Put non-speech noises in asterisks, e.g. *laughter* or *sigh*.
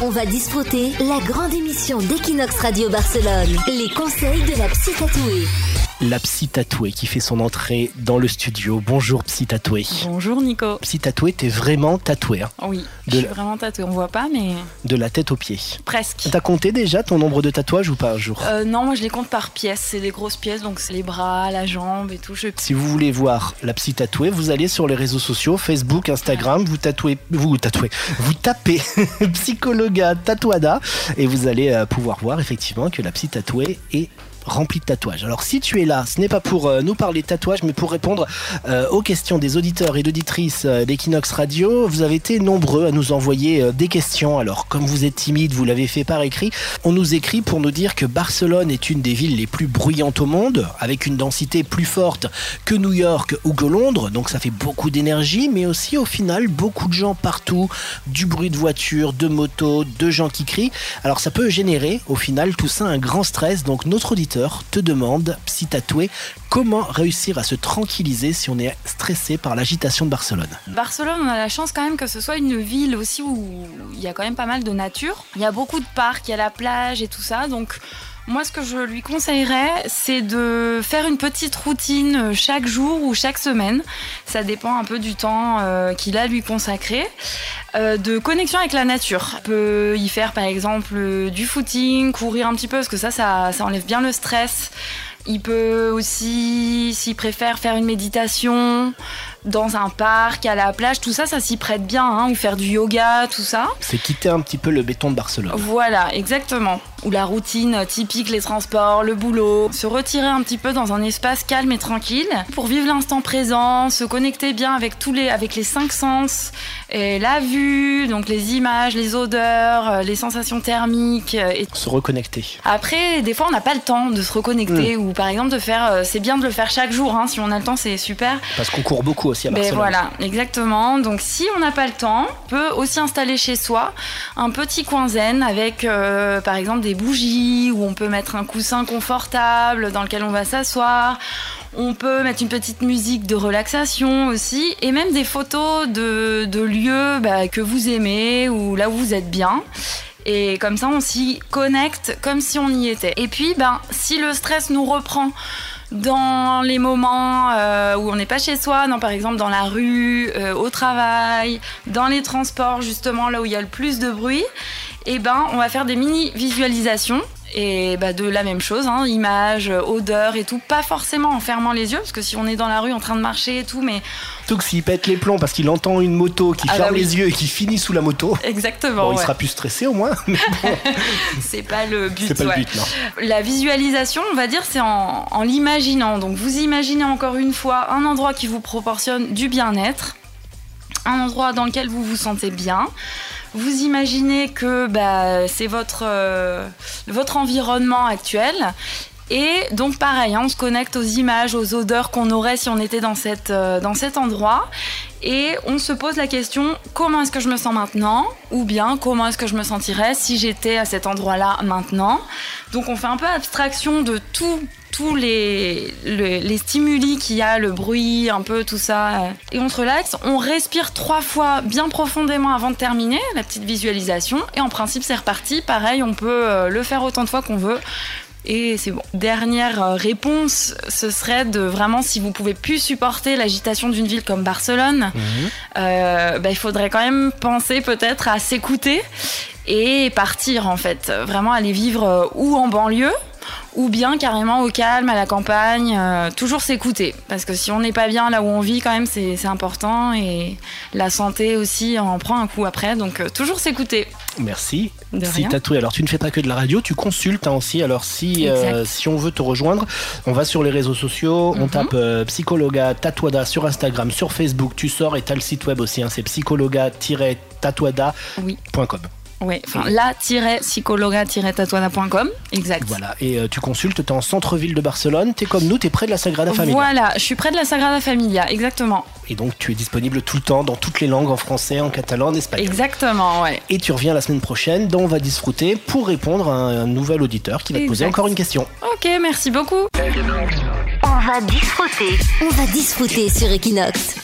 On va disfruter la grande émission d'Equinox Radio Barcelone. Les conseils de la psy tatouée. La psy tatouée qui fait son entrée dans le studio. Bonjour psy tatouée. Bonjour Nico. Psy tatouée, t'es vraiment tatouée. Hein Oui, De je suis la- vraiment tatouée. On voit pas, mais de la tête aux pieds. presque. T'as compté déjà ton nombre de tatouages ou pas un jour Euh, non, moi je les compte par pièces. C'est des grosses pièces, donc c'est les bras, la jambe et tout. Je... Si vous voulez voir la psy tatouée, vous allez sur les réseaux sociaux, Facebook, Instagram, vous tatouez, vous tatouez, vous tapez *laughs* psychologa tatouada et vous allez euh, pouvoir voir effectivement que la psy tatouée est remplie de tatouages. Alors si tu es là, ce n'est pas pour euh, nous parler de tatouages, mais pour répondre euh, aux questions des auditeurs et d'auditrices euh, d'Equinox Radio. Vous avez été nombreux à nous envoyer des questions. Alors comme vous êtes timide, vous l'avez fait par écrit. On nous écrit pour nous dire que Barcelone est une des villes les plus bruyantes au monde, avec une densité plus forte que New York ou que Londres, donc ça fait beaucoup d'énergie, mais aussi au final beaucoup de gens partout, du bruit de voitures, de motos, de gens qui crient. Alors ça peut générer au final tout ça un grand stress, donc notre auditeur te demande, psy tatoué, comment réussir à se tranquilliser si on est stressé par l'agitation de Barcelone. Barcelone, on a la chance quand même que ce soit une ville aussi où il y a quand même pas mal de nature. Il y a beaucoup de parcs, il y a la plage et tout ça. Donc moi, ce que je lui conseillerais, c'est de faire une petite routine euh, chaque jour ou chaque semaine. Ça dépend un peu du temps euh, qu'il a lui consacrer. Euh, de connexion avec la nature. On peut y faire par exemple du footing, courir un petit peu, parce que ça, ça enlève bien le stress. Il peut aussi, s'il préfère, faire une méditation dans un parc, à la plage, tout ça, ça s'y prête bien, hein, ou faire du yoga, tout ça. C'est quitter un petit peu le béton de Barcelone. Voilà, exactement. Ou la routine typique, les transports, le boulot. Se retirer un petit peu dans un espace calme et tranquille pour vivre l'instant présent, se connecter bien avec tous les, avec les cinq sens, et la vue, donc les images, les odeurs, euh, les sensations thermiques. euh, Et Se reconnecter. après, des fois, on n'a pas le temps de se reconnecter, ou par exemple de faire. euh, C'est bien de le faire chaque jour. hein, si on a le temps, c'est super. Parce qu'on court beaucoup aussi à Ben Barcelone. voilà, exactement. Donc si on n'a pas le temps, on peut aussi installer chez soi un petit coin zen avec euh, par exemple des bougies où on peut mettre un coussin confortable dans lequel on va s'asseoir. On peut mettre une petite musique de relaxation aussi et même des photos de, de lieux bah, que vous aimez ou là où vous êtes bien. Et comme ça, on s'y connecte comme si on y était. Et puis, ben, si le stress nous reprend dans les moments euh, où on n'est pas chez soi, non, par exemple dans la rue, euh, au travail, dans les transports, justement là où il y a le plus de bruit, et ben, on va faire des mini visualisations. Et bah, de la même chose, hein, images, odeurs et tout, pas forcément en fermant les yeux, parce que si on est dans la rue en train de marcher et tout, mais Surtout que s'il pète les plombs parce qu'il entend une moto qui Ah ferme bah oui. les yeux et qui finit sous la moto, exactement, bon, il sera plus stressé au moins. mais *laughs* c'est pas le but. C'est pas ouais. le but, non. La visualisation, on va dire, c'est en, en l'imaginant. Donc vous imaginez encore une fois un endroit qui vous proportionne du bien-être, un endroit dans lequel vous vous sentez bien. Vous imaginez que bah, c'est votre, euh, votre environnement actuel. Et donc pareil, hein, on se connecte aux images, aux odeurs qu'on aurait si on était dans, cette, euh, dans cet endroit. Et on se pose la question, comment est-ce que je me sens maintenant? Ou bien, comment est-ce que je me sentirais si j'étais à cet endroit-là maintenant? Donc on fait un peu abstraction de tout tous les, le- les stimuli qu'il y a, le bruit, un peu tout ça, et on se relaxe. On respire trois fois bien profondément avant de terminer la petite visualisation, et en principe c'est reparti. Pareil, on peut euh, le faire autant de fois qu'on veut. Et c'est bon. Dernière euh, réponse, ce serait de vraiment, si vous pouvez plus supporter l'agitation d'une ville comme Barcelone, euh, bah, il faudrait quand même penser peut-être à s'écouter et partir en fait. Vraiment aller vivre euh, ou en banlieue ou bien carrément au calme, à la campagne, euh, toujours s'écouter. Parce que si on n'est pas bien là où on vit, quand même, c'est important. Et la santé aussi en prend un coup après. Donc, euh, toujours s'écouter. Merci. De Si rien. tatoué. Alors tu ne fais pas que de la radio, tu consultes hein, aussi. Alors si euh, si on veut te rejoindre, on va sur les réseaux sociaux, on Mhm. tape euh, psychologa tatouada sur Instagram, sur Facebook, tu sors et t'as le site web aussi. hein, c'est psychologa-tatouada.com. Oui. Ouais, enfin, la-psychologa-tatuana.com. Exact. Voilà. Et euh, tu consultes, t'es en centre-ville de Barcelone, t'es comme nous, t'es près de la Sagrada Familia. Voilà, je suis près de la Sagrada Familia, exactement. Et donc tu es disponible tout le temps dans toutes les langues, en français, en catalan, en espagnol. Exactement, ouais. Et tu reviens la semaine prochaine dans On va disfruter pour répondre à un, un nouvel auditeur qui va te poser encore une question. Ok, merci beaucoup. On va disfruter. On va disfruter sur Equinox.